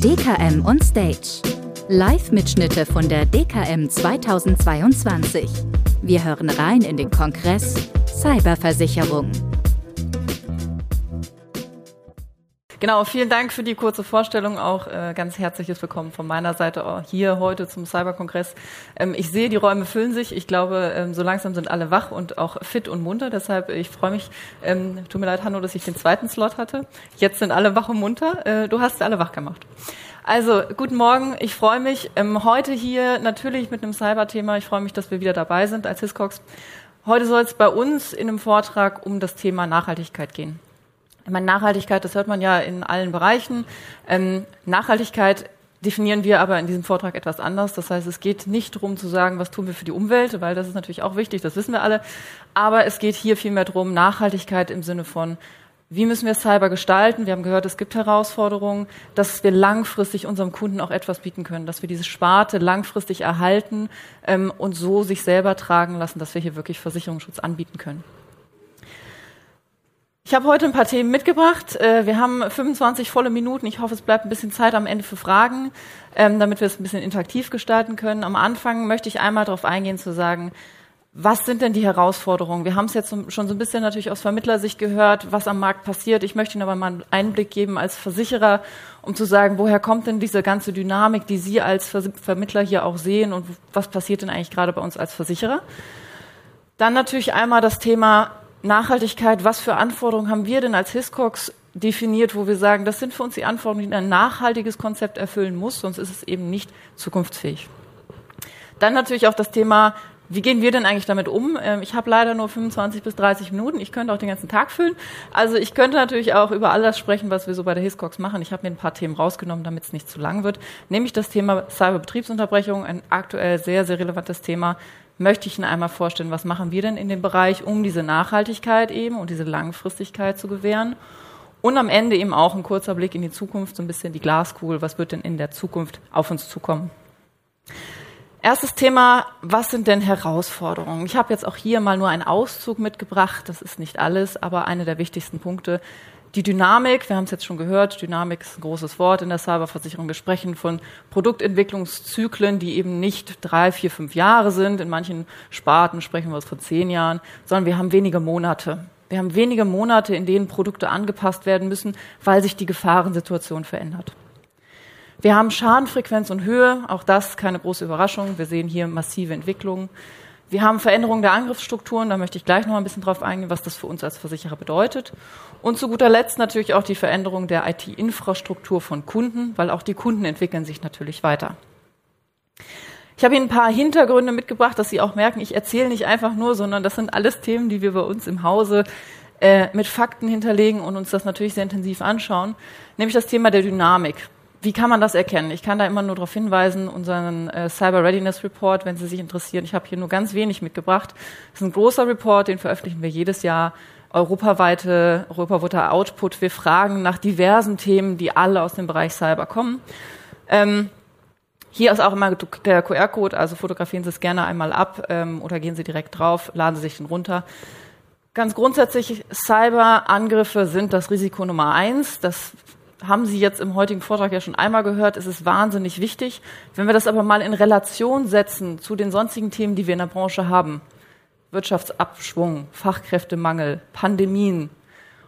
DKM on Stage. Live-Mitschnitte von der DKM 2022. Wir hören rein in den Kongress Cyberversicherung. Genau, vielen Dank für die kurze Vorstellung. Auch äh, ganz herzliches Willkommen von meiner Seite hier heute zum Cyberkongress. Ähm, ich sehe, die Räume füllen sich. Ich glaube, ähm, so langsam sind alle wach und auch fit und munter. Deshalb, ich freue mich. Ähm, tut mir leid, Hanno, dass ich den zweiten Slot hatte. Jetzt sind alle wach und munter. Äh, du hast alle wach gemacht. Also, guten Morgen. Ich freue mich ähm, heute hier natürlich mit einem Cyberthema. Ich freue mich, dass wir wieder dabei sind als Hiscox. Heute soll es bei uns in einem Vortrag um das Thema Nachhaltigkeit gehen. Ich meine, Nachhaltigkeit, das hört man ja in allen Bereichen. Ähm, Nachhaltigkeit definieren wir aber in diesem Vortrag etwas anders. Das heißt, es geht nicht darum zu sagen, was tun wir für die Umwelt, weil das ist natürlich auch wichtig, das wissen wir alle. Aber es geht hier vielmehr darum, Nachhaltigkeit im Sinne von, wie müssen wir Cyber gestalten? Wir haben gehört, es gibt Herausforderungen, dass wir langfristig unserem Kunden auch etwas bieten können, dass wir diese Sparte langfristig erhalten ähm, und so sich selber tragen lassen, dass wir hier wirklich Versicherungsschutz anbieten können. Ich habe heute ein paar Themen mitgebracht. Äh, wir haben 25 volle Minuten. Ich hoffe, es bleibt ein bisschen Zeit am Ende für Fragen, ähm, damit wir es ein bisschen interaktiv gestalten können. Am Anfang möchte ich einmal darauf eingehen zu sagen, was sind denn die Herausforderungen? Wir haben es jetzt schon so ein bisschen natürlich aus Vermittlersicht gehört, was am Markt passiert. Ich möchte Ihnen aber mal einen Einblick geben als Versicherer, um zu sagen, woher kommt denn diese ganze Dynamik, die Sie als Vermittler hier auch sehen und was passiert denn eigentlich gerade bei uns als Versicherer? Dann natürlich einmal das Thema Nachhaltigkeit, was für Anforderungen haben wir denn als Hiscox definiert, wo wir sagen, das sind für uns die Anforderungen, die ein nachhaltiges Konzept erfüllen muss, sonst ist es eben nicht zukunftsfähig. Dann natürlich auch das Thema, wie gehen wir denn eigentlich damit um? Ähm, ich habe leider nur 25 bis 30 Minuten. Ich könnte auch den ganzen Tag füllen. Also ich könnte natürlich auch über all das sprechen, was wir so bei der Hiscox machen. Ich habe mir ein paar Themen rausgenommen, damit es nicht zu lang wird. Nämlich das Thema Cyberbetriebsunterbrechung, ein aktuell sehr, sehr relevantes Thema möchte ich Ihnen einmal vorstellen, was machen wir denn in dem Bereich, um diese Nachhaltigkeit eben und diese Langfristigkeit zu gewähren. Und am Ende eben auch ein kurzer Blick in die Zukunft, so ein bisschen die Glaskugel, was wird denn in der Zukunft auf uns zukommen. Erstes Thema, was sind denn Herausforderungen? Ich habe jetzt auch hier mal nur einen Auszug mitgebracht, das ist nicht alles, aber eine der wichtigsten Punkte, die Dynamik, wir haben es jetzt schon gehört, Dynamik ist ein großes Wort in der Cyberversicherung. Wir sprechen von Produktentwicklungszyklen, die eben nicht drei, vier, fünf Jahre sind. In manchen Sparten sprechen wir von zehn Jahren, sondern wir haben wenige Monate. Wir haben wenige Monate, in denen Produkte angepasst werden müssen, weil sich die Gefahrensituation verändert. Wir haben Schadenfrequenz und Höhe, auch das keine große Überraschung. Wir sehen hier massive Entwicklungen. Wir haben Veränderungen der Angriffsstrukturen, da möchte ich gleich noch ein bisschen drauf eingehen, was das für uns als Versicherer bedeutet. Und zu guter Letzt natürlich auch die Veränderung der IT-Infrastruktur von Kunden, weil auch die Kunden entwickeln sich natürlich weiter. Ich habe Ihnen ein paar Hintergründe mitgebracht, dass Sie auch merken, ich erzähle nicht einfach nur, sondern das sind alles Themen, die wir bei uns im Hause äh, mit Fakten hinterlegen und uns das natürlich sehr intensiv anschauen, nämlich das Thema der Dynamik. Wie kann man das erkennen? Ich kann da immer nur darauf hinweisen, unseren äh, Cyber Readiness Report, wenn Sie sich interessieren. Ich habe hier nur ganz wenig mitgebracht. Das ist ein großer Report, den veröffentlichen wir jedes Jahr. Europaweite, europaweiter Output. Wir fragen nach diversen Themen, die alle aus dem Bereich Cyber kommen. Ähm, hier ist auch immer der QR-Code, also fotografieren Sie es gerne einmal ab ähm, oder gehen Sie direkt drauf, laden Sie sich den runter. Ganz grundsätzlich, Cyberangriffe sind das Risiko Nummer eins. Das haben Sie jetzt im heutigen Vortrag ja schon einmal gehört, es ist wahnsinnig wichtig. Wenn wir das aber mal in Relation setzen zu den sonstigen Themen, die wir in der Branche haben, Wirtschaftsabschwung, Fachkräftemangel, Pandemien,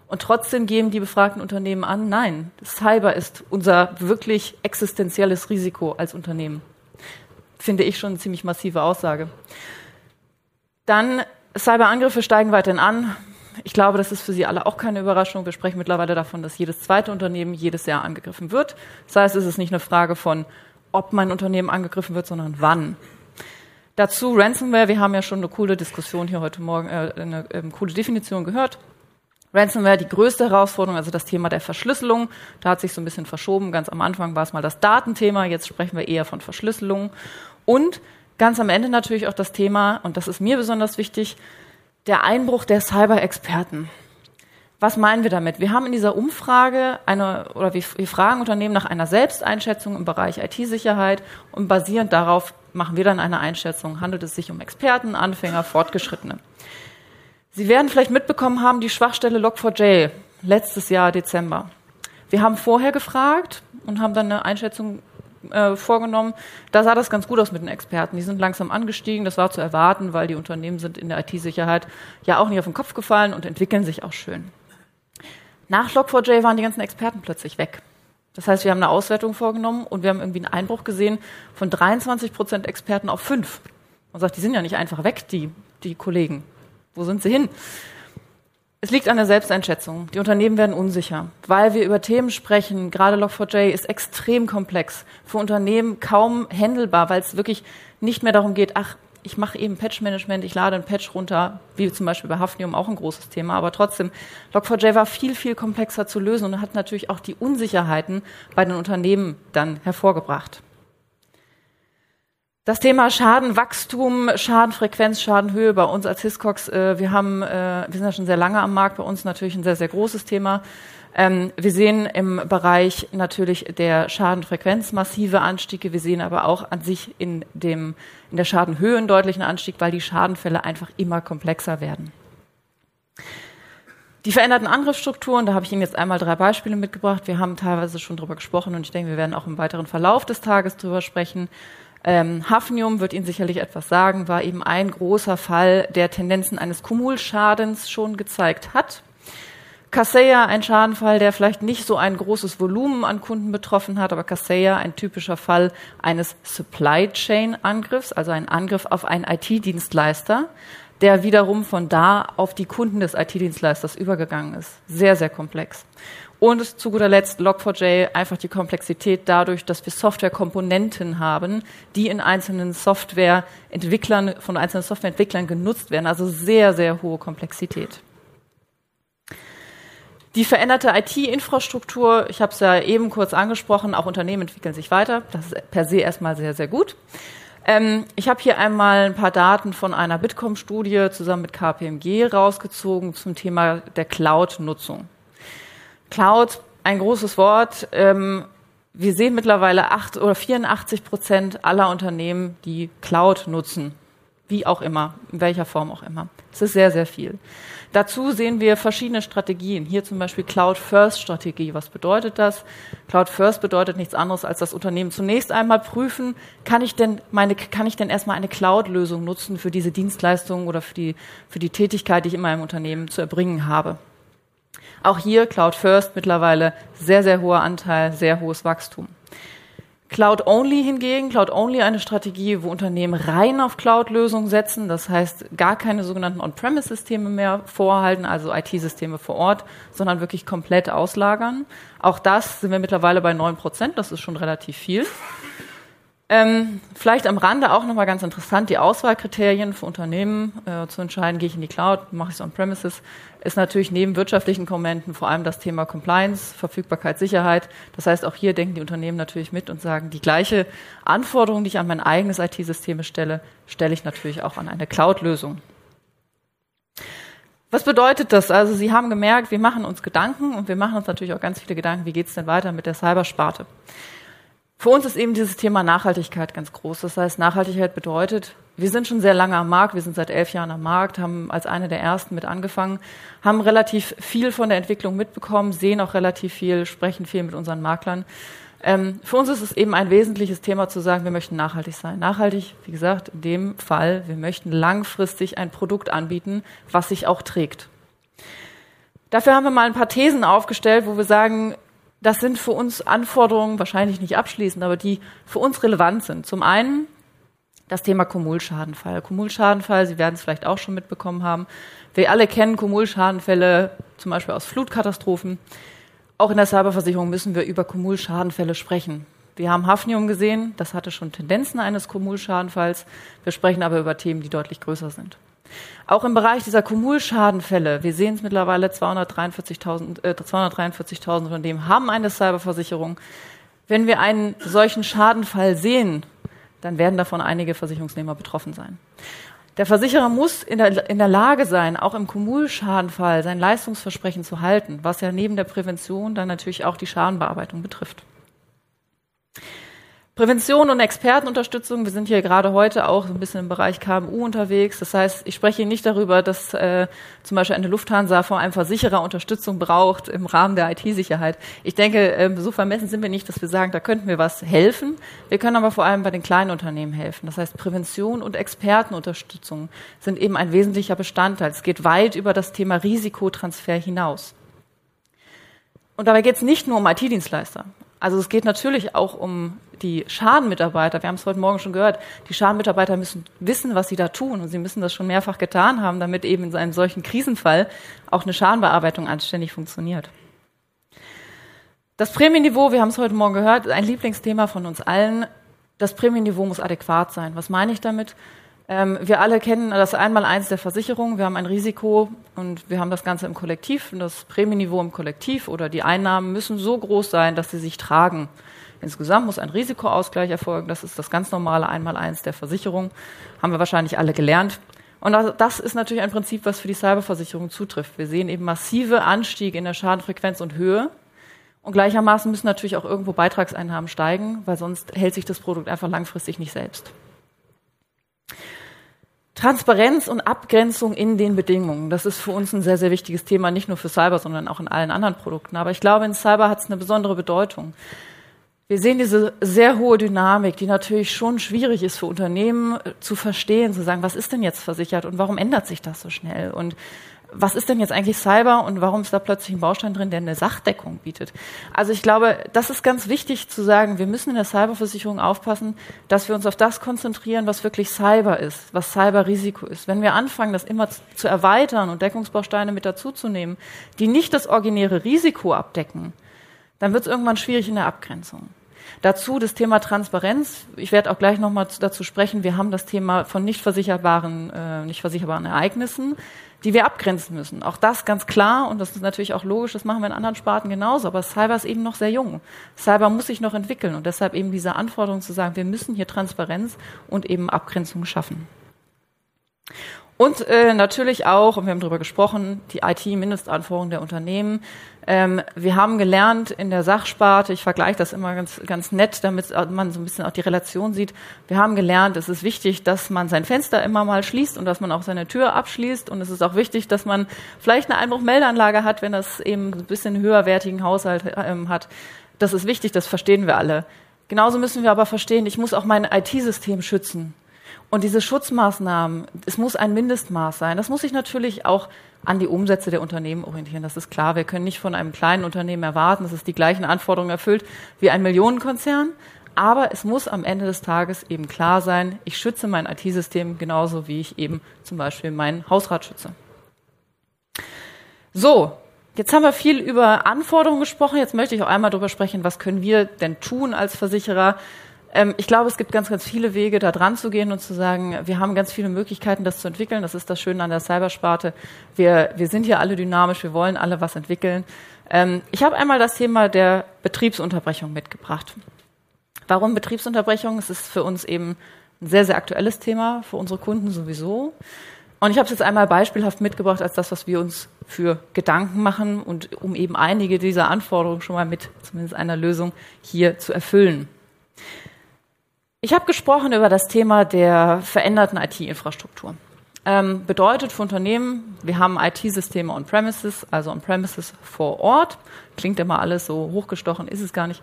und trotzdem geben die befragten Unternehmen an, nein, Cyber ist unser wirklich existenzielles Risiko als Unternehmen. Finde ich schon eine ziemlich massive Aussage. Dann Cyberangriffe steigen weiterhin an. Ich glaube, das ist für Sie alle auch keine Überraschung. Wir sprechen mittlerweile davon, dass jedes zweite Unternehmen jedes Jahr angegriffen wird. Das heißt, es ist nicht eine Frage von, ob mein Unternehmen angegriffen wird, sondern wann. Dazu Ransomware. Wir haben ja schon eine coole Diskussion hier heute Morgen, äh, eine äh, coole Definition gehört. Ransomware, die größte Herausforderung, also das Thema der Verschlüsselung. Da hat sich so ein bisschen verschoben. Ganz am Anfang war es mal das Datenthema. Jetzt sprechen wir eher von Verschlüsselung. Und ganz am Ende natürlich auch das Thema, und das ist mir besonders wichtig, der Einbruch der Cyber-Experten. Was meinen wir damit? Wir haben in dieser Umfrage eine, oder wir, wir fragen Unternehmen nach einer Selbsteinschätzung im Bereich IT-Sicherheit und basierend darauf machen wir dann eine Einschätzung. Handelt es sich um Experten, Anfänger, Fortgeschrittene? Sie werden vielleicht mitbekommen haben, die Schwachstelle Log4j letztes Jahr Dezember. Wir haben vorher gefragt und haben dann eine Einschätzung äh, vorgenommen. Da sah das ganz gut aus mit den Experten. Die sind langsam angestiegen. Das war zu erwarten, weil die Unternehmen sind in der IT-Sicherheit ja auch nicht auf den Kopf gefallen und entwickeln sich auch schön. Nach Log4j waren die ganzen Experten plötzlich weg. Das heißt, wir haben eine Auswertung vorgenommen und wir haben irgendwie einen Einbruch gesehen von 23 Prozent Experten auf fünf. Man sagt, die sind ja nicht einfach weg, die, die Kollegen. Wo sind sie hin? Es liegt an der Selbsteinschätzung. Die Unternehmen werden unsicher, weil wir über Themen sprechen. Gerade Log4j ist extrem komplex. Für Unternehmen kaum handelbar, weil es wirklich nicht mehr darum geht, ach, ich mache eben Patch-Management, ich lade ein Patch runter, wie zum Beispiel bei Hafnium auch ein großes Thema, aber trotzdem, Log4j war viel, viel komplexer zu lösen und hat natürlich auch die Unsicherheiten bei den Unternehmen dann hervorgebracht. Das Thema Schadenwachstum, Schadenfrequenz, Schadenhöhe bei uns als Hiscox, äh, wir haben, äh, wir sind ja schon sehr lange am Markt, bei uns natürlich ein sehr, sehr großes Thema. Ähm, wir sehen im Bereich natürlich der Schadenfrequenz massive Anstiege. Wir sehen aber auch an sich in, dem, in der Schadenhöhe einen deutlichen Anstieg, weil die Schadenfälle einfach immer komplexer werden. Die veränderten Angriffsstrukturen, da habe ich Ihnen jetzt einmal drei Beispiele mitgebracht. Wir haben teilweise schon drüber gesprochen und ich denke, wir werden auch im weiteren Verlauf des Tages drüber sprechen. Ähm, Hafnium wird Ihnen sicherlich etwas sagen, war eben ein großer Fall, der Tendenzen eines Kumulschadens schon gezeigt hat. Kaseya, ein Schadenfall, der vielleicht nicht so ein großes Volumen an Kunden betroffen hat, aber Kaseya, ein typischer Fall eines Supply Chain Angriffs, also ein Angriff auf einen IT-Dienstleister, der wiederum von da auf die Kunden des IT-Dienstleisters übergegangen ist. Sehr, sehr komplex. Und zu guter Letzt Log4j einfach die Komplexität dadurch, dass wir Softwarekomponenten haben, die in einzelnen Softwareentwicklern, von einzelnen Softwareentwicklern genutzt werden. Also sehr, sehr hohe Komplexität. Die veränderte IT-Infrastruktur, ich habe es ja eben kurz angesprochen, auch Unternehmen entwickeln sich weiter. Das ist per se erstmal sehr, sehr gut. Ähm, ich habe hier einmal ein paar Daten von einer Bitkom-Studie zusammen mit KPMG rausgezogen zum Thema der Cloud-Nutzung. Cloud, ein großes Wort. Ähm, wir sehen mittlerweile acht oder 84 Prozent aller Unternehmen, die Cloud nutzen. Wie auch immer, in welcher Form auch immer. Es ist sehr, sehr viel. Dazu sehen wir verschiedene Strategien. Hier zum Beispiel Cloud-First-Strategie. Was bedeutet das? Cloud-First bedeutet nichts anderes, als das Unternehmen zunächst einmal prüfen, kann ich denn meine, kann ich denn erstmal eine Cloud-Lösung nutzen für diese Dienstleistung oder für die, für die Tätigkeit, die ich in meinem Unternehmen zu erbringen habe? Auch hier Cloud First mittlerweile sehr, sehr hoher Anteil, sehr hohes Wachstum. Cloud Only hingegen, Cloud Only eine Strategie, wo Unternehmen rein auf Cloud-Lösungen setzen, das heißt gar keine sogenannten On-Premise-Systeme mehr vorhalten, also IT-Systeme vor Ort, sondern wirklich komplett auslagern. Auch das sind wir mittlerweile bei neun Prozent, das ist schon relativ viel. Ähm, vielleicht am Rande auch nochmal ganz interessant, die Auswahlkriterien für Unternehmen äh, zu entscheiden, gehe ich in die Cloud, mache ich es on-premises, ist natürlich neben wirtschaftlichen Komponenten vor allem das Thema Compliance, Verfügbarkeit, Sicherheit. Das heißt, auch hier denken die Unternehmen natürlich mit und sagen, die gleiche Anforderung, die ich an mein eigenes IT-System stelle, stelle ich natürlich auch an eine Cloud-Lösung. Was bedeutet das? Also Sie haben gemerkt, wir machen uns Gedanken und wir machen uns natürlich auch ganz viele Gedanken, wie geht es denn weiter mit der Cybersparte. Für uns ist eben dieses Thema Nachhaltigkeit ganz groß. Das heißt, Nachhaltigkeit bedeutet, wir sind schon sehr lange am Markt, wir sind seit elf Jahren am Markt, haben als eine der ersten mit angefangen, haben relativ viel von der Entwicklung mitbekommen, sehen auch relativ viel, sprechen viel mit unseren Maklern. Ähm, für uns ist es eben ein wesentliches Thema zu sagen, wir möchten nachhaltig sein. Nachhaltig, wie gesagt, in dem Fall, wir möchten langfristig ein Produkt anbieten, was sich auch trägt. Dafür haben wir mal ein paar Thesen aufgestellt, wo wir sagen, das sind für uns Anforderungen, wahrscheinlich nicht abschließend, aber die für uns relevant sind. Zum einen das Thema Kumulschadenfall. Kumulschadenfall, Sie werden es vielleicht auch schon mitbekommen haben. Wir alle kennen Kumulschadenfälle, zum Beispiel aus Flutkatastrophen. Auch in der Cyberversicherung müssen wir über Kumulschadenfälle sprechen. Wir haben Hafnium gesehen, das hatte schon Tendenzen eines Kumulschadenfalls. Wir sprechen aber über Themen, die deutlich größer sind. Auch im Bereich dieser Kumulschadenfälle, wir sehen es mittlerweile, 243.000 äh, 243 von dem haben eine Cyberversicherung. Wenn wir einen solchen Schadenfall sehen, dann werden davon einige Versicherungsnehmer betroffen sein. Der Versicherer muss in der, in der Lage sein, auch im Kumulschadenfall sein Leistungsversprechen zu halten, was ja neben der Prävention dann natürlich auch die Schadenbearbeitung betrifft. Prävention und Expertenunterstützung. Wir sind hier gerade heute auch ein bisschen im Bereich KMU unterwegs. Das heißt, ich spreche nicht darüber, dass äh, zum Beispiel eine Lufthansa vor einem Versicherer Unterstützung braucht im Rahmen der IT-Sicherheit. Ich denke, äh, so vermessen sind wir nicht, dass wir sagen, da könnten wir was helfen. Wir können aber vor allem bei den kleinen Unternehmen helfen. Das heißt, Prävention und Expertenunterstützung sind eben ein wesentlicher Bestandteil. Es geht weit über das Thema Risikotransfer hinaus. Und dabei geht es nicht nur um IT-Dienstleister. Also es geht natürlich auch um die Schadenmitarbeiter. Wir haben es heute Morgen schon gehört. Die Schadenmitarbeiter müssen wissen, was sie da tun. Und sie müssen das schon mehrfach getan haben, damit eben in einem solchen Krisenfall auch eine Schadenbearbeitung anständig funktioniert. Das Prämienniveau, wir haben es heute Morgen gehört, ist ein Lieblingsthema von uns allen. Das Prämienniveau muss adäquat sein. Was meine ich damit? Ähm, wir alle kennen das Einmaleins der Versicherung. Wir haben ein Risiko und wir haben das Ganze im Kollektiv. Und das Prämienniveau im Kollektiv oder die Einnahmen müssen so groß sein, dass sie sich tragen. Insgesamt muss ein Risikoausgleich erfolgen. Das ist das ganz normale Einmaleins der Versicherung. Haben wir wahrscheinlich alle gelernt. Und das ist natürlich ein Prinzip, was für die Cyberversicherung zutrifft. Wir sehen eben massive Anstiege in der Schadenfrequenz und Höhe. Und gleichermaßen müssen natürlich auch irgendwo Beitragseinnahmen steigen, weil sonst hält sich das Produkt einfach langfristig nicht selbst. Transparenz und Abgrenzung in den Bedingungen, das ist für uns ein sehr, sehr wichtiges Thema, nicht nur für Cyber, sondern auch in allen anderen Produkten. Aber ich glaube, in Cyber hat es eine besondere Bedeutung. Wir sehen diese sehr hohe Dynamik, die natürlich schon schwierig ist für Unternehmen äh, zu verstehen, zu sagen, was ist denn jetzt versichert und warum ändert sich das so schnell? Und was ist denn jetzt eigentlich Cyber und warum ist da plötzlich ein Baustein drin, der eine Sachdeckung bietet? Also ich glaube, das ist ganz wichtig zu sagen. Wir müssen in der Cyberversicherung aufpassen, dass wir uns auf das konzentrieren, was wirklich Cyber ist, was Cyberrisiko ist. Wenn wir anfangen, das immer zu erweitern und Deckungsbausteine mit dazuzunehmen, die nicht das originäre Risiko abdecken, dann wird es irgendwann schwierig in der Abgrenzung. Dazu das Thema Transparenz. Ich werde auch gleich nochmal dazu sprechen. Wir haben das Thema von nicht versicherbaren, äh, nicht versicherbaren Ereignissen die wir abgrenzen müssen. Auch das ganz klar und das ist natürlich auch logisch, das machen wir in anderen Sparten genauso, aber Cyber ist eben noch sehr jung. Cyber muss sich noch entwickeln und deshalb eben diese Anforderung zu sagen, wir müssen hier Transparenz und eben Abgrenzung schaffen. Und äh, natürlich auch, und wir haben darüber gesprochen, die IT-Mindestanforderungen der Unternehmen. Ähm, wir haben gelernt in der Sachsparte, ich vergleiche das immer ganz, ganz nett, damit man so ein bisschen auch die Relation sieht. Wir haben gelernt, es ist wichtig, dass man sein Fenster immer mal schließt und dass man auch seine Tür abschließt. Und es ist auch wichtig, dass man vielleicht eine Einbruchmeldeanlage hat, wenn das eben ein bisschen höherwertigen Haushalt ähm, hat. Das ist wichtig, das verstehen wir alle. Genauso müssen wir aber verstehen, ich muss auch mein IT-System schützen. Und diese Schutzmaßnahmen, es muss ein Mindestmaß sein. Das muss sich natürlich auch an die Umsätze der Unternehmen orientieren. Das ist klar. Wir können nicht von einem kleinen Unternehmen erwarten, dass es die gleichen Anforderungen erfüllt wie ein Millionenkonzern. Aber es muss am Ende des Tages eben klar sein, ich schütze mein IT-System genauso, wie ich eben zum Beispiel meinen Hausrat schütze. So, jetzt haben wir viel über Anforderungen gesprochen. Jetzt möchte ich auch einmal darüber sprechen, was können wir denn tun als Versicherer, ähm, ich glaube, es gibt ganz, ganz viele Wege, da dran zu gehen und zu sagen, wir haben ganz viele Möglichkeiten, das zu entwickeln. Das ist das Schöne an der Cybersparte. Wir, wir sind hier alle dynamisch, wir wollen alle was entwickeln. Ähm, ich habe einmal das Thema der Betriebsunterbrechung mitgebracht. Warum Betriebsunterbrechung? Es ist für uns eben ein sehr, sehr aktuelles Thema, für unsere Kunden sowieso. Und ich habe es jetzt einmal beispielhaft mitgebracht als das, was wir uns für Gedanken machen und um eben einige dieser Anforderungen schon mal mit zumindest einer Lösung hier zu erfüllen. Ich habe gesprochen über das Thema der veränderten IT-Infrastruktur. Ähm, bedeutet für Unternehmen, wir haben IT-Systeme on-premises, also on-premises vor Ort. Klingt immer alles so hochgestochen, ist es gar nicht.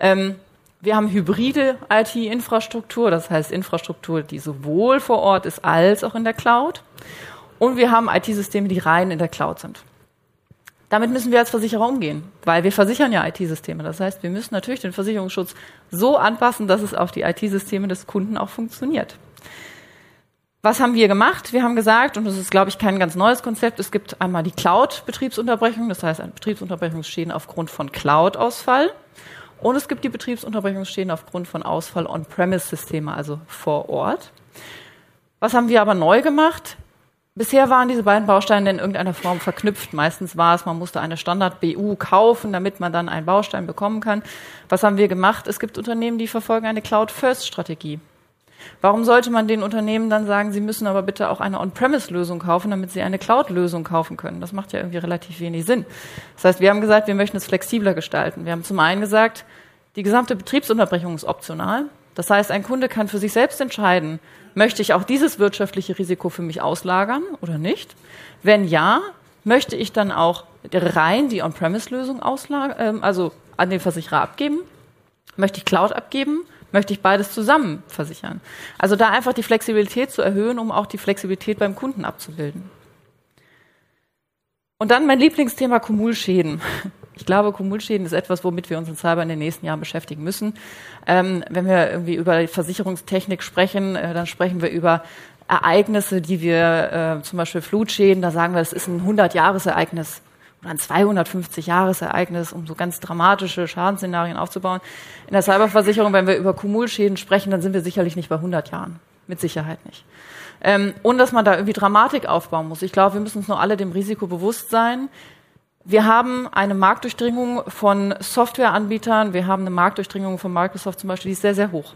Ähm, wir haben hybride IT-Infrastruktur, das heißt Infrastruktur, die sowohl vor Ort ist als auch in der Cloud. Und wir haben IT-Systeme, die rein in der Cloud sind. Damit müssen wir als Versicherer umgehen, weil wir versichern ja IT-Systeme. Das heißt, wir müssen natürlich den Versicherungsschutz so anpassen, dass es auf die IT-Systeme des Kunden auch funktioniert. Was haben wir gemacht? Wir haben gesagt, und das ist, glaube ich, kein ganz neues Konzept, es gibt einmal die Cloud-Betriebsunterbrechung, das heißt Betriebsunterbrechungsschäden aufgrund von Cloud-Ausfall. Und es gibt die Betriebsunterbrechungsschäden aufgrund von Ausfall On-Premise-Systeme, also vor Ort. Was haben wir aber neu gemacht? Bisher waren diese beiden Bausteine in irgendeiner Form verknüpft. Meistens war es, man musste eine Standard-BU kaufen, damit man dann einen Baustein bekommen kann. Was haben wir gemacht? Es gibt Unternehmen, die verfolgen eine Cloud-First-Strategie. Warum sollte man den Unternehmen dann sagen, sie müssen aber bitte auch eine On-Premise-Lösung kaufen, damit sie eine Cloud-Lösung kaufen können? Das macht ja irgendwie relativ wenig Sinn. Das heißt, wir haben gesagt, wir möchten es flexibler gestalten. Wir haben zum einen gesagt, Die gesamte Betriebsunterbrechung ist optional. Das heißt, ein Kunde kann für sich selbst entscheiden, möchte ich auch dieses wirtschaftliche Risiko für mich auslagern oder nicht? Wenn ja, möchte ich dann auch rein die On-Premise-Lösung auslagern, äh, also an den Versicherer abgeben? Möchte ich Cloud abgeben? Möchte ich beides zusammen versichern? Also da einfach die Flexibilität zu erhöhen, um auch die Flexibilität beim Kunden abzubilden. Und dann mein Lieblingsthema Kumulschäden. Ich glaube, Kumulschäden ist etwas, womit wir uns in Cyber in den nächsten Jahren beschäftigen müssen. Ähm, wenn wir irgendwie über Versicherungstechnik sprechen, äh, dann sprechen wir über Ereignisse, die wir, äh, zum Beispiel Flutschäden, da sagen wir, es ist ein 100-Jahres-Ereignis oder ein 250-Jahres-Ereignis, um so ganz dramatische Schadensszenarien aufzubauen. In der Cyberversicherung, wenn wir über Kumulschäden sprechen, dann sind wir sicherlich nicht bei 100 Jahren. Mit Sicherheit nicht. Ähm, und dass man da irgendwie Dramatik aufbauen muss. Ich glaube, wir müssen uns nur alle dem Risiko bewusst sein. Wir haben eine Marktdurchdringung von Softwareanbietern, wir haben eine Marktdurchdringung von Microsoft zum Beispiel, die ist sehr, sehr hoch.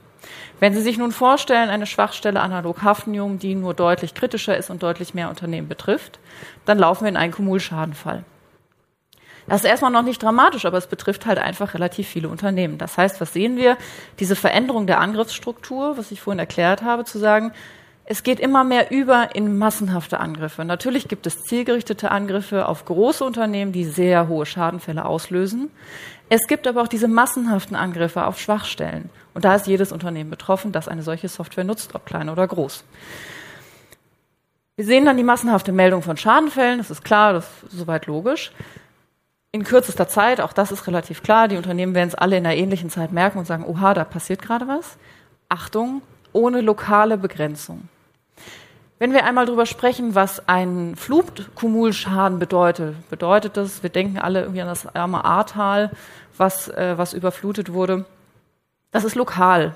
Wenn Sie sich nun vorstellen, eine Schwachstelle analog Hafnium, die nur deutlich kritischer ist und deutlich mehr Unternehmen betrifft, dann laufen wir in einen Kumulschadenfall. Das ist erstmal noch nicht dramatisch, aber es betrifft halt einfach relativ viele Unternehmen. Das heißt, was sehen wir? Diese Veränderung der Angriffsstruktur, was ich vorhin erklärt habe, zu sagen, es geht immer mehr über in massenhafte Angriffe. Natürlich gibt es zielgerichtete Angriffe auf große Unternehmen, die sehr hohe Schadenfälle auslösen. Es gibt aber auch diese massenhaften Angriffe auf Schwachstellen. Und da ist jedes Unternehmen betroffen, das eine solche Software nutzt, ob klein oder groß. Wir sehen dann die massenhafte Meldung von Schadenfällen, das ist klar, das ist soweit logisch in kürzester Zeit, auch das ist relativ klar, die Unternehmen werden es alle in einer ähnlichen Zeit merken und sagen, oha, da passiert gerade was. Achtung, ohne lokale Begrenzung. Wenn wir einmal darüber sprechen, was ein Flutkumulschaden bedeutet, bedeutet das, wir denken alle irgendwie an das arme Ahrtal, was, äh, was überflutet wurde. Das ist lokal.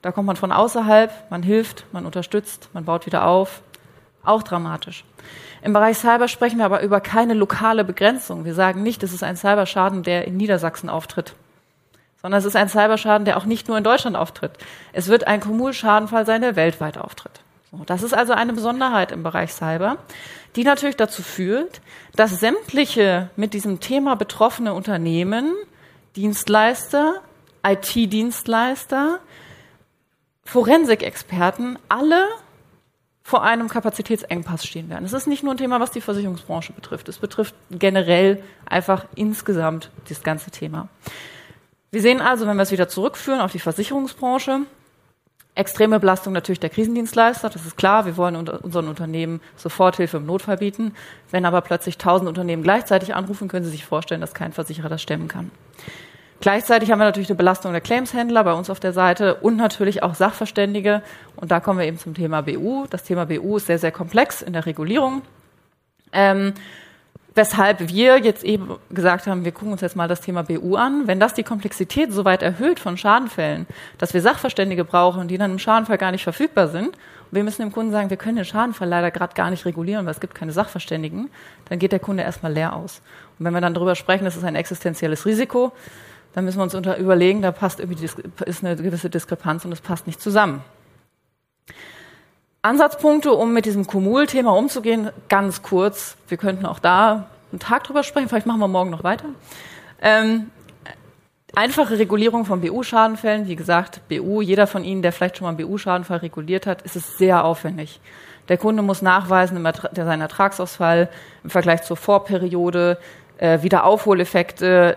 Da kommt man von außerhalb, man hilft, man unterstützt, man baut wieder auf. Auch dramatisch. Im Bereich Cyber sprechen wir aber über keine lokale Begrenzung. Wir sagen nicht, es ist ein Cyberschaden, der in Niedersachsen auftritt, sondern es ist ein Cyberschaden, der auch nicht nur in Deutschland auftritt. Es wird ein Kumulschadenfall sein, der weltweit auftritt. Das ist also eine Besonderheit im Bereich Cyber, die natürlich dazu führt, dass sämtliche mit diesem Thema betroffene Unternehmen, Dienstleister, IT-Dienstleister, Forensikexperten alle vor einem Kapazitätsengpass stehen werden. Es ist nicht nur ein Thema, was die Versicherungsbranche betrifft. Es betrifft generell einfach insgesamt das ganze Thema. Wir sehen also, wenn wir es wieder zurückführen auf die Versicherungsbranche, extreme Belastung natürlich der Krisendienstleister. Das ist klar. Wir wollen unseren Unternehmen Soforthilfe im Notfall bieten. Wenn aber plötzlich tausend Unternehmen gleichzeitig anrufen, können Sie sich vorstellen, dass kein Versicherer das stemmen kann. Gleichzeitig haben wir natürlich eine Belastung der Claimshändler bei uns auf der Seite und natürlich auch Sachverständige. Und da kommen wir eben zum Thema BU. Das Thema BU ist sehr, sehr komplex in der Regulierung. Ähm, weshalb wir jetzt eben gesagt haben, wir gucken uns jetzt mal das Thema BU an. Wenn das die Komplexität so weit erhöht von Schadenfällen, dass wir Sachverständige brauchen, die dann im Schadenfall gar nicht verfügbar sind, und wir müssen dem Kunden sagen, wir können den Schadenfall leider gerade gar nicht regulieren, weil es gibt keine Sachverständigen, dann geht der Kunde erstmal leer aus. Und wenn wir dann darüber sprechen, das ist ein existenzielles Risiko, dann müssen wir uns unter überlegen, da passt irgendwie ist eine gewisse Diskrepanz und es passt nicht zusammen. Ansatzpunkte, um mit diesem Kumul-Thema umzugehen, ganz kurz. Wir könnten auch da einen Tag drüber sprechen, vielleicht machen wir morgen noch weiter. Ähm, einfache Regulierung von BU-Schadenfällen. Wie gesagt, BU, jeder von Ihnen, der vielleicht schon mal einen BU-Schadenfall reguliert hat, ist es sehr aufwendig. Der Kunde muss nachweisen, seinen Ertragsausfall im Vergleich zur Vorperiode, äh, wieder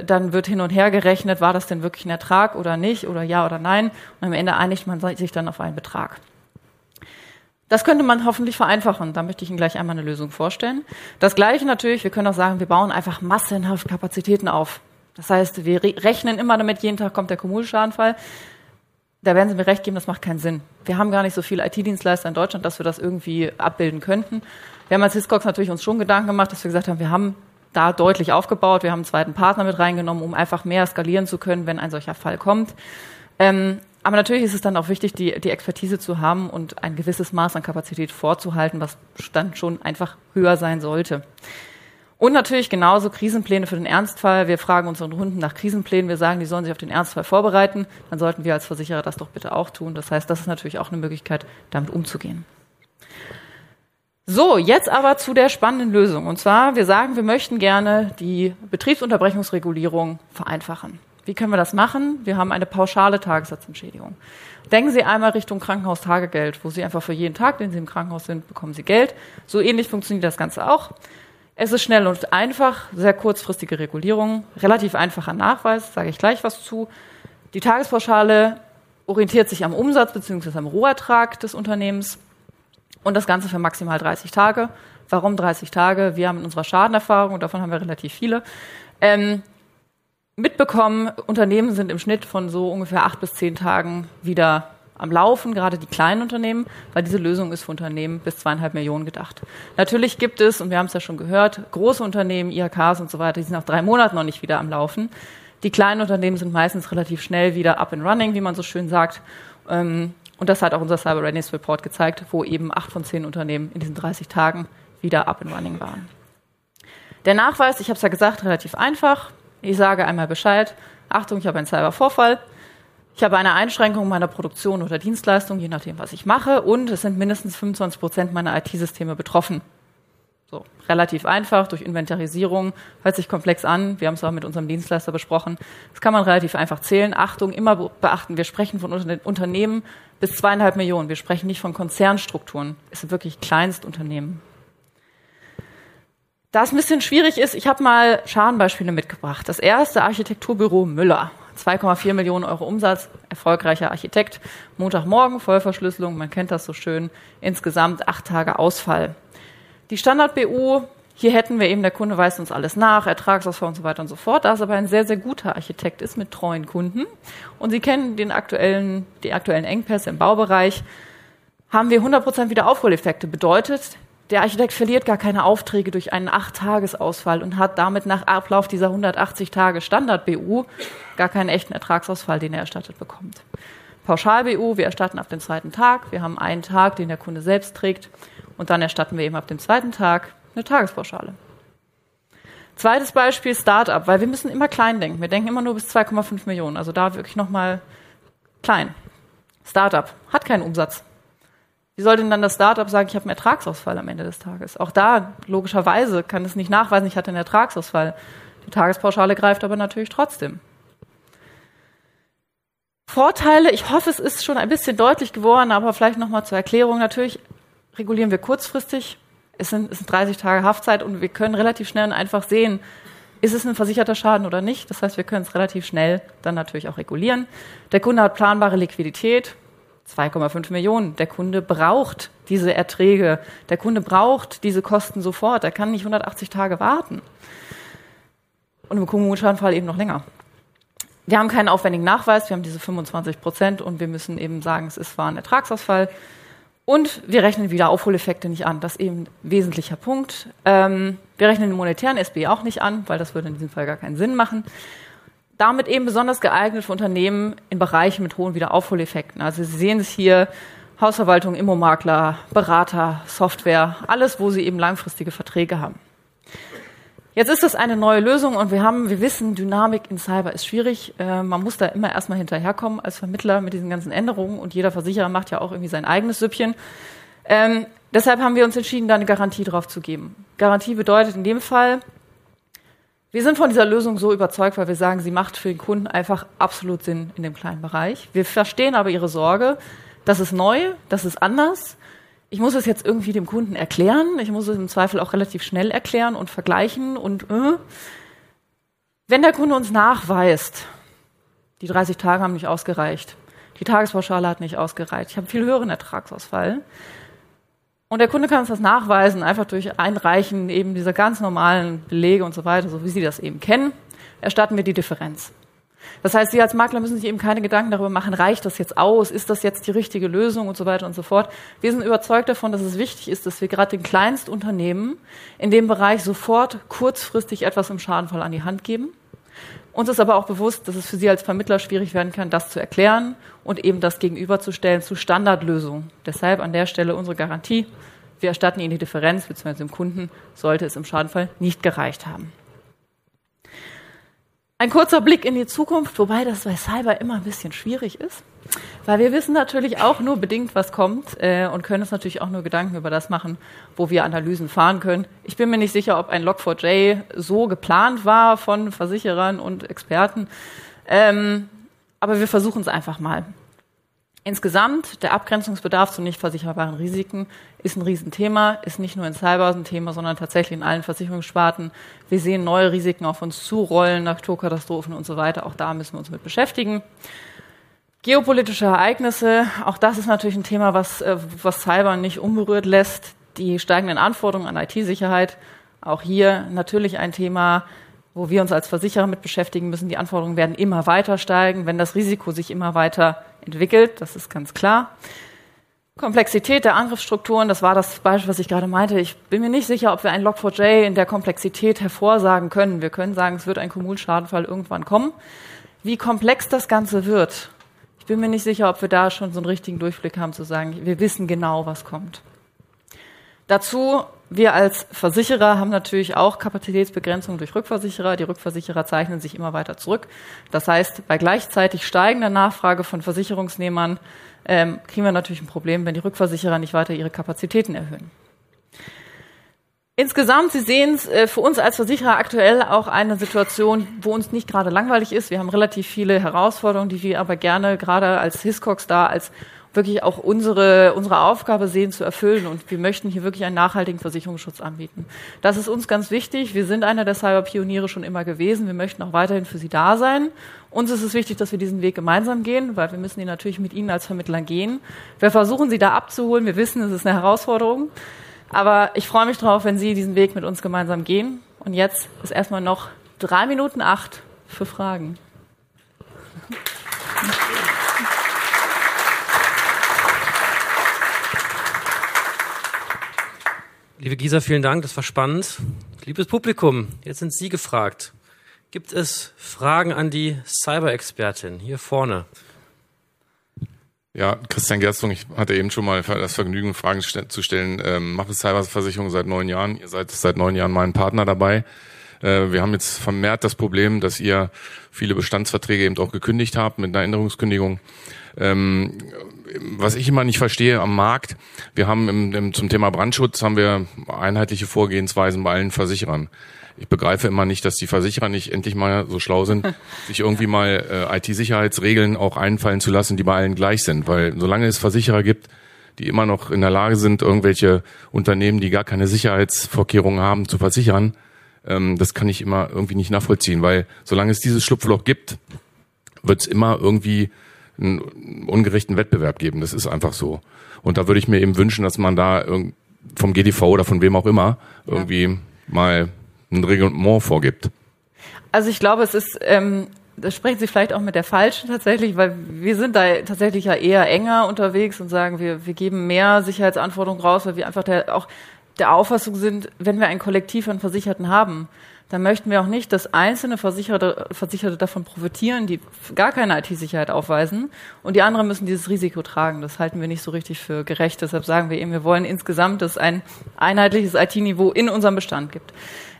dann wird hin und her gerechnet, war das denn wirklich ein Ertrag oder nicht oder ja oder nein und am Ende einigt man sich dann auf einen Betrag. Das könnte man hoffentlich vereinfachen. Da möchte ich Ihnen gleich einmal eine Lösung vorstellen. Das Gleiche natürlich, wir können auch sagen, wir bauen einfach massenhaft Kapazitäten auf. Das heißt, wir rechnen immer damit, jeden Tag kommt der Kommunalschadenfall. Da werden Sie mir recht geben, das macht keinen Sinn. Wir haben gar nicht so viele IT-Dienstleister in Deutschland, dass wir das irgendwie abbilden könnten. Wir haben als Hiscox natürlich uns schon Gedanken gemacht, dass wir gesagt haben, wir haben da deutlich aufgebaut. Wir haben einen zweiten Partner mit reingenommen, um einfach mehr skalieren zu können, wenn ein solcher Fall kommt. Ähm, aber natürlich ist es dann auch wichtig, die, die Expertise zu haben und ein gewisses Maß an Kapazität vorzuhalten, was dann schon einfach höher sein sollte. Und natürlich genauso Krisenpläne für den Ernstfall. Wir fragen unseren Kunden nach Krisenplänen. Wir sagen, die sollen sich auf den Ernstfall vorbereiten. Dann sollten wir als Versicherer das doch bitte auch tun. Das heißt, das ist natürlich auch eine Möglichkeit, damit umzugehen. So, jetzt aber zu der spannenden Lösung. Und zwar, wir sagen, wir möchten gerne die Betriebsunterbrechungsregulierung vereinfachen. Wie können wir das machen? Wir haben eine pauschale Tagessatzentschädigung. Denken Sie einmal Richtung Krankenhaustagegeld, wo Sie einfach für jeden Tag, den Sie im Krankenhaus sind, bekommen Sie Geld. So ähnlich funktioniert das Ganze auch. Es ist schnell und einfach, sehr kurzfristige Regulierung, relativ einfacher Nachweis, sage ich gleich was zu. Die Tagespauschale orientiert sich am Umsatz bzw. am Rohertrag des Unternehmens und das Ganze für maximal 30 Tage. Warum 30 Tage? Wir haben in unserer Schadenerfahrung, und davon haben wir relativ viele, ähm, mitbekommen, Unternehmen sind im Schnitt von so ungefähr acht bis zehn Tagen wieder am Laufen, gerade die kleinen Unternehmen, weil diese Lösung ist für Unternehmen bis zweieinhalb Millionen gedacht. Natürlich gibt es, und wir haben es ja schon gehört, große Unternehmen, IHKs und so weiter, die sind nach drei Monaten noch nicht wieder am Laufen. Die kleinen Unternehmen sind meistens relativ schnell wieder up and running, wie man so schön sagt. Ähm, und das hat auch unser Cyber Readiness Report gezeigt, wo eben acht von zehn Unternehmen in diesen 30 Tagen wieder up and running waren. Der Nachweis, ich habe es ja gesagt, relativ einfach. Ich sage einmal Bescheid. Achtung, ich habe einen Cybervorfall. Ich habe eine Einschränkung meiner Produktion oder Dienstleistung, je nachdem, was ich mache. Und es sind mindestens 25 Prozent meiner IT-Systeme betroffen. So, relativ einfach durch Inventarisierung, hört sich komplex an. Wir haben es auch mit unserem Dienstleister besprochen. Das kann man relativ einfach zählen. Achtung, immer beachten, wir sprechen von Unternehmen bis zweieinhalb Millionen. Wir sprechen nicht von Konzernstrukturen. Es sind wirklich Kleinstunternehmen. Da es ein bisschen schwierig ist, ich habe mal Schadenbeispiele mitgebracht. Das erste Architekturbüro Müller. 2,4 Millionen Euro Umsatz, erfolgreicher Architekt. Montagmorgen, Vollverschlüsselung, man kennt das so schön. Insgesamt acht Tage Ausfall. Die Standard-BU, hier hätten wir eben, der Kunde weist uns alles nach, Ertragsausfall und so weiter und so fort. Da es aber ein sehr, sehr guter Architekt ist mit treuen Kunden und Sie kennen den aktuellen, die aktuellen Engpässe im Baubereich, haben wir 100% Wiederaufholeffekte. Bedeutet, der Architekt verliert gar keine Aufträge durch einen Acht-Tages-Ausfall und hat damit nach Ablauf dieser 180 Tage Standard-BU gar keinen echten Ertragsausfall, den er erstattet bekommt. Pauschal-BU, wir erstatten ab dem zweiten Tag. Wir haben einen Tag, den der Kunde selbst trägt. Und dann erstatten wir eben ab dem zweiten Tag eine Tagespauschale. Zweites Beispiel Startup, weil wir müssen immer klein denken. Wir denken immer nur bis 2,5 Millionen. Also da wirklich nochmal klein. Startup hat keinen Umsatz, wie soll denn dann das Startup sagen, ich habe einen Ertragsausfall am Ende des Tages? Auch da, logischerweise, kann es nicht nachweisen, ich hatte einen Ertragsausfall. Die Tagespauschale greift aber natürlich trotzdem. Vorteile, ich hoffe, es ist schon ein bisschen deutlich geworden, aber vielleicht nochmal zur Erklärung. Natürlich regulieren wir kurzfristig. Es sind, es sind 30 Tage Haftzeit und wir können relativ schnell und einfach sehen, ist es ein versicherter Schaden oder nicht. Das heißt, wir können es relativ schnell dann natürlich auch regulieren. Der Kunde hat planbare Liquidität. 2,5 Millionen. Der Kunde braucht diese Erträge. Der Kunde braucht diese Kosten sofort. Er kann nicht 180 Tage warten. Und im Kommunenschadenfall eben noch länger. Wir haben keinen aufwendigen Nachweis. Wir haben diese 25 Prozent und wir müssen eben sagen, es ist, war ein Ertragsausfall. Und wir rechnen wieder Aufholeffekte nicht an. Das ist eben ein wesentlicher Punkt. Ähm, wir rechnen den monetären SB auch nicht an, weil das würde in diesem Fall gar keinen Sinn machen damit eben besonders geeignet für Unternehmen in Bereichen mit hohen Wiederaufholeffekten. Also Sie sehen es hier, Hausverwaltung, Immomakler, Berater, Software, alles, wo Sie eben langfristige Verträge haben. Jetzt ist das eine neue Lösung und wir haben, wir wissen, Dynamik in Cyber ist schwierig. Äh, man muss da immer erstmal hinterherkommen als Vermittler mit diesen ganzen Änderungen und jeder Versicherer macht ja auch irgendwie sein eigenes Süppchen. Ähm, deshalb haben wir uns entschieden, da eine Garantie drauf zu geben. Garantie bedeutet in dem Fall, wir sind von dieser Lösung so überzeugt, weil wir sagen, sie macht für den Kunden einfach absolut Sinn in dem kleinen Bereich. Wir verstehen aber ihre Sorge. Das ist neu, das ist anders. Ich muss es jetzt irgendwie dem Kunden erklären. Ich muss es im Zweifel auch relativ schnell erklären und vergleichen. Und äh. wenn der Kunde uns nachweist, die 30 Tage haben nicht ausgereicht, die Tagespauschale hat nicht ausgereicht, ich habe viel höheren Ertragsausfall, und der Kunde kann uns das nachweisen, einfach durch Einreichen eben dieser ganz normalen Belege und so weiter, so wie Sie das eben kennen, erstatten wir die Differenz. Das heißt, Sie als Makler müssen sich eben keine Gedanken darüber machen, reicht das jetzt aus, ist das jetzt die richtige Lösung und so weiter und so fort. Wir sind überzeugt davon, dass es wichtig ist, dass wir gerade den Kleinstunternehmen in dem Bereich sofort kurzfristig etwas im Schadenfall an die Hand geben. Uns ist aber auch bewusst, dass es für Sie als Vermittler schwierig werden kann, das zu erklären und eben das gegenüberzustellen zu Standardlösungen. Deshalb an der Stelle unsere Garantie. Wir erstatten Ihnen die Differenz, beziehungsweise dem Kunden sollte es im Schadenfall nicht gereicht haben. Ein kurzer Blick in die Zukunft, wobei das bei Cyber immer ein bisschen schwierig ist, weil wir wissen natürlich auch nur bedingt, was kommt äh, und können uns natürlich auch nur Gedanken über das machen, wo wir Analysen fahren können. Ich bin mir nicht sicher, ob ein Log4j so geplant war von Versicherern und Experten. Ähm, aber wir versuchen es einfach mal. Insgesamt, der Abgrenzungsbedarf zu nicht versicherbaren Risiken ist ein Riesenthema, ist nicht nur in Cyber ein Thema, sondern tatsächlich in allen Versicherungssparten. Wir sehen neue Risiken auf uns zurollen, Naturkatastrophen und so weiter. Auch da müssen wir uns mit beschäftigen. Geopolitische Ereignisse, auch das ist natürlich ein Thema, was, äh, was Cyber nicht unberührt lässt. Die steigenden Anforderungen an IT-Sicherheit, auch hier natürlich ein Thema, wo wir uns als Versicherer mit beschäftigen müssen. Die Anforderungen werden immer weiter steigen, wenn das Risiko sich immer weiter entwickelt, das ist ganz klar. Komplexität der Angriffsstrukturen, das war das Beispiel, was ich gerade meinte. Ich bin mir nicht sicher, ob wir ein Log4j in der Komplexität hervorsagen können. Wir können sagen, es wird ein Kommunschadenfall irgendwann kommen. Wie komplex das Ganze wird, ich bin mir nicht sicher, ob wir da schon so einen richtigen Durchblick haben zu sagen, wir wissen genau, was kommt. Dazu, wir als Versicherer haben natürlich auch Kapazitätsbegrenzung durch Rückversicherer. Die Rückversicherer zeichnen sich immer weiter zurück. Das heißt, bei gleichzeitig steigender Nachfrage von Versicherungsnehmern ähm, kriegen wir natürlich ein Problem, wenn die Rückversicherer nicht weiter ihre Kapazitäten erhöhen. Insgesamt, Sie sehen es äh, für uns als Versicherer aktuell auch eine Situation, wo uns nicht gerade langweilig ist. Wir haben relativ viele Herausforderungen, die wir aber gerne gerade als Hiscox da als wirklich auch unsere, unsere Aufgabe sehen zu erfüllen. Und wir möchten hier wirklich einen nachhaltigen Versicherungsschutz anbieten. Das ist uns ganz wichtig. Wir sind einer der Cyberpioniere schon immer gewesen. Wir möchten auch weiterhin für Sie da sein. Uns ist es wichtig, dass wir diesen Weg gemeinsam gehen, weil wir müssen ihn natürlich mit Ihnen als Vermittler gehen. Wir versuchen, Sie da abzuholen. Wir wissen, es ist eine Herausforderung. Aber ich freue mich drauf, wenn Sie diesen Weg mit uns gemeinsam gehen. Und jetzt ist erstmal noch drei Minuten acht für Fragen. Liebe Gisa, vielen Dank, das war spannend. Liebes Publikum, jetzt sind Sie gefragt. Gibt es Fragen an die Cyber-Expertin hier vorne? Ja, Christian Gerstung, ich hatte eben schon mal das Vergnügen, Fragen zu stellen. Ähm, mache Cyberversicherung seit neun Jahren. Ihr seid seit neun Jahren mein Partner dabei. Äh, wir haben jetzt vermehrt das Problem, dass ihr viele Bestandsverträge eben auch gekündigt habt mit einer Änderungskündigung. Ähm, was ich immer nicht verstehe am Markt, wir haben im, im, zum Thema Brandschutz haben wir einheitliche Vorgehensweisen bei allen Versicherern. Ich begreife immer nicht, dass die Versicherer nicht endlich mal so schlau sind, sich irgendwie mal äh, IT-Sicherheitsregeln auch einfallen zu lassen, die bei allen gleich sind. Weil solange es Versicherer gibt, die immer noch in der Lage sind, irgendwelche Unternehmen, die gar keine Sicherheitsvorkehrungen haben, zu versichern, ähm, das kann ich immer irgendwie nicht nachvollziehen. Weil solange es dieses Schlupfloch gibt, wird es immer irgendwie einen ungerechten Wettbewerb geben. Das ist einfach so. Und da würde ich mir eben wünschen, dass man da vom GDV oder von wem auch immer irgendwie ja. mal ein Reglement vorgibt. Also ich glaube, es ist, ähm, das sprechen Sie vielleicht auch mit der Falschen tatsächlich, weil wir sind da tatsächlich ja eher enger unterwegs und sagen, wir, wir geben mehr Sicherheitsanforderungen raus, weil wir einfach der, auch der Auffassung sind, wenn wir ein Kollektiv an Versicherten haben, dann möchten wir auch nicht, dass einzelne Versicherte, Versicherte davon profitieren, die gar keine IT-Sicherheit aufweisen und die anderen müssen dieses Risiko tragen. Das halten wir nicht so richtig für gerecht. Deshalb sagen wir eben, wir wollen insgesamt, dass es ein einheitliches IT-Niveau in unserem Bestand gibt.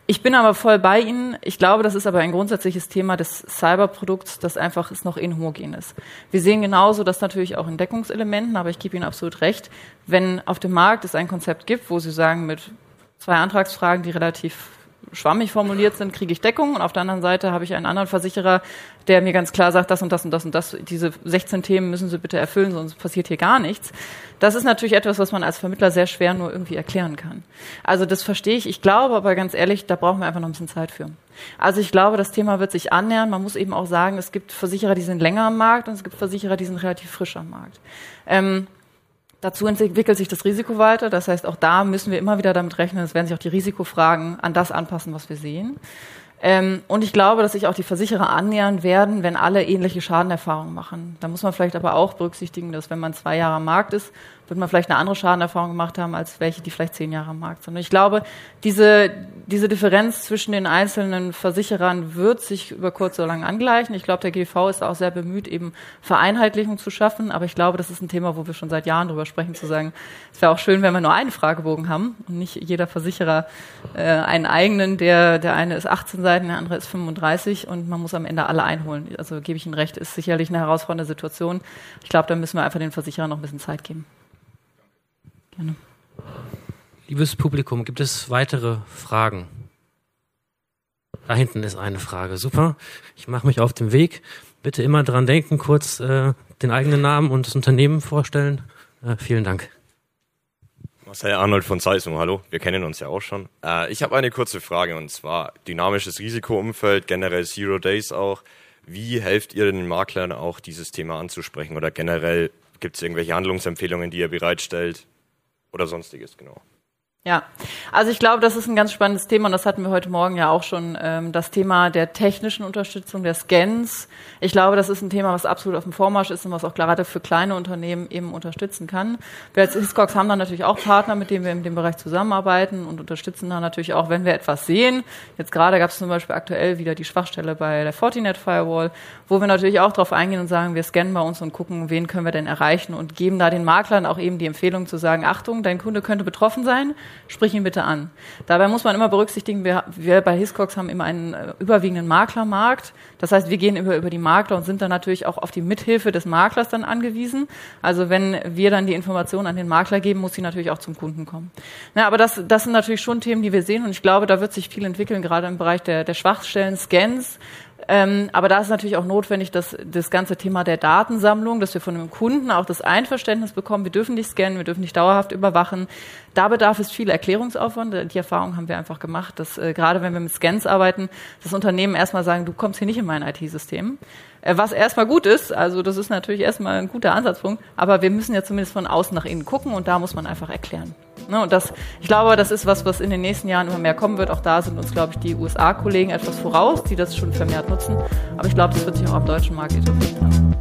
Ich bin aber voll bei Ihnen. Ich glaube, das ist aber ein grundsätzliches Thema des Cyberprodukts, das einfach ist noch inhomogen ist. Wir sehen genauso das natürlich auch in Deckungselementen, aber ich gebe Ihnen absolut recht. Wenn auf dem Markt es ein Konzept gibt, wo Sie sagen, mit zwei Antragsfragen, die relativ schwammig formuliert sind, kriege ich Deckung und auf der anderen Seite habe ich einen anderen Versicherer, der mir ganz klar sagt, das und das und das und das, diese 16 Themen müssen Sie bitte erfüllen, sonst passiert hier gar nichts. Das ist natürlich etwas, was man als Vermittler sehr schwer nur irgendwie erklären kann. Also das verstehe ich. Ich glaube aber ganz ehrlich, da brauchen wir einfach noch ein bisschen Zeit für. Also ich glaube, das Thema wird sich annähern. Man muss eben auch sagen, es gibt Versicherer, die sind länger am Markt und es gibt Versicherer, die sind relativ frisch am Markt. Ähm, Dazu entwickelt sich das Risiko weiter. Das heißt, auch da müssen wir immer wieder damit rechnen, es werden sich auch die Risikofragen an das anpassen, was wir sehen. Ähm, und ich glaube, dass sich auch die Versicherer annähern werden, wenn alle ähnliche Schadenerfahrungen machen. Da muss man vielleicht aber auch berücksichtigen, dass wenn man zwei Jahre am Markt ist, wird man vielleicht eine andere Schadenerfahrung gemacht haben, als welche, die vielleicht zehn Jahre am Markt sind. Und ich glaube, diese, diese Differenz zwischen den einzelnen Versicherern wird sich über kurz oder lang angleichen. Ich glaube, der GV ist auch sehr bemüht, eben Vereinheitlichung zu schaffen. Aber ich glaube, das ist ein Thema, wo wir schon seit Jahren drüber sprechen, zu sagen, es wäre auch schön, wenn wir nur einen Fragebogen haben und nicht jeder Versicherer äh, einen eigenen, der, der eine ist 18 Seiten, der andere ist 35 und man muss am Ende alle einholen. Also gebe ich Ihnen recht, ist sicherlich eine herausfordernde Situation. Ich glaube, da müssen wir einfach den Versicherern noch ein bisschen Zeit geben. Gerne. Liebes Publikum, gibt es weitere Fragen? Da hinten ist eine Frage. Super. Ich mache mich auf den Weg. Bitte immer dran denken, kurz äh, den eigenen Namen und das Unternehmen vorstellen. Äh, vielen Dank. Marcel Arnold von Seisung, hallo. Wir kennen uns ja auch schon. Äh, ich habe eine kurze Frage und zwar dynamisches Risikoumfeld, generell Zero Days auch. Wie helft ihr den Maklern auch dieses Thema anzusprechen oder generell gibt es irgendwelche Handlungsempfehlungen, die ihr bereitstellt oder sonstiges, genau? Ja, also ich glaube, das ist ein ganz spannendes Thema und das hatten wir heute Morgen ja auch schon, ähm, das Thema der technischen Unterstützung, der Scans. Ich glaube, das ist ein Thema, was absolut auf dem Vormarsch ist und was auch gerade für kleine Unternehmen eben unterstützen kann. Wir als Hiscox haben dann natürlich auch Partner, mit denen wir in dem Bereich zusammenarbeiten und unterstützen dann natürlich auch, wenn wir etwas sehen. Jetzt gerade gab es zum Beispiel aktuell wieder die Schwachstelle bei der Fortinet Firewall, wo wir natürlich auch darauf eingehen und sagen, wir scannen bei uns und gucken, wen können wir denn erreichen und geben da den Maklern auch eben die Empfehlung zu sagen, Achtung, dein Kunde könnte betroffen sein sprich ihn bitte an. Dabei muss man immer berücksichtigen, wir, wir bei Hiscox haben immer einen äh, überwiegenden Maklermarkt. Das heißt, wir gehen über, über die Makler und sind dann natürlich auch auf die Mithilfe des Maklers dann angewiesen. Also wenn wir dann die Informationen an den Makler geben, muss sie natürlich auch zum Kunden kommen. Na, aber das, das sind natürlich schon Themen, die wir sehen und ich glaube, da wird sich viel entwickeln, gerade im Bereich der, der Schwachstellen, Scans, ähm, aber da ist natürlich auch notwendig, dass das ganze Thema der Datensammlung, dass wir von dem Kunden auch das Einverständnis bekommen, wir dürfen nicht scannen, wir dürfen nicht dauerhaft überwachen. Da bedarf es viel Erklärungsaufwand. Die Erfahrung haben wir einfach gemacht, dass äh, gerade wenn wir mit Scans arbeiten, das Unternehmen erstmal sagen, du kommst hier nicht in mein IT-System. Äh, was erstmal gut ist, also das ist natürlich erstmal ein guter Ansatzpunkt, aber wir müssen ja zumindest von außen nach innen gucken und da muss man einfach erklären. Ne, und das, ich glaube, das ist was, was in den nächsten Jahren immer mehr kommen wird. Auch da sind uns, glaube ich, die USA-Kollegen etwas voraus, die das schon vermehrt nutzen. Aber ich glaube, das wird sich auch am deutschen Markt etablieren.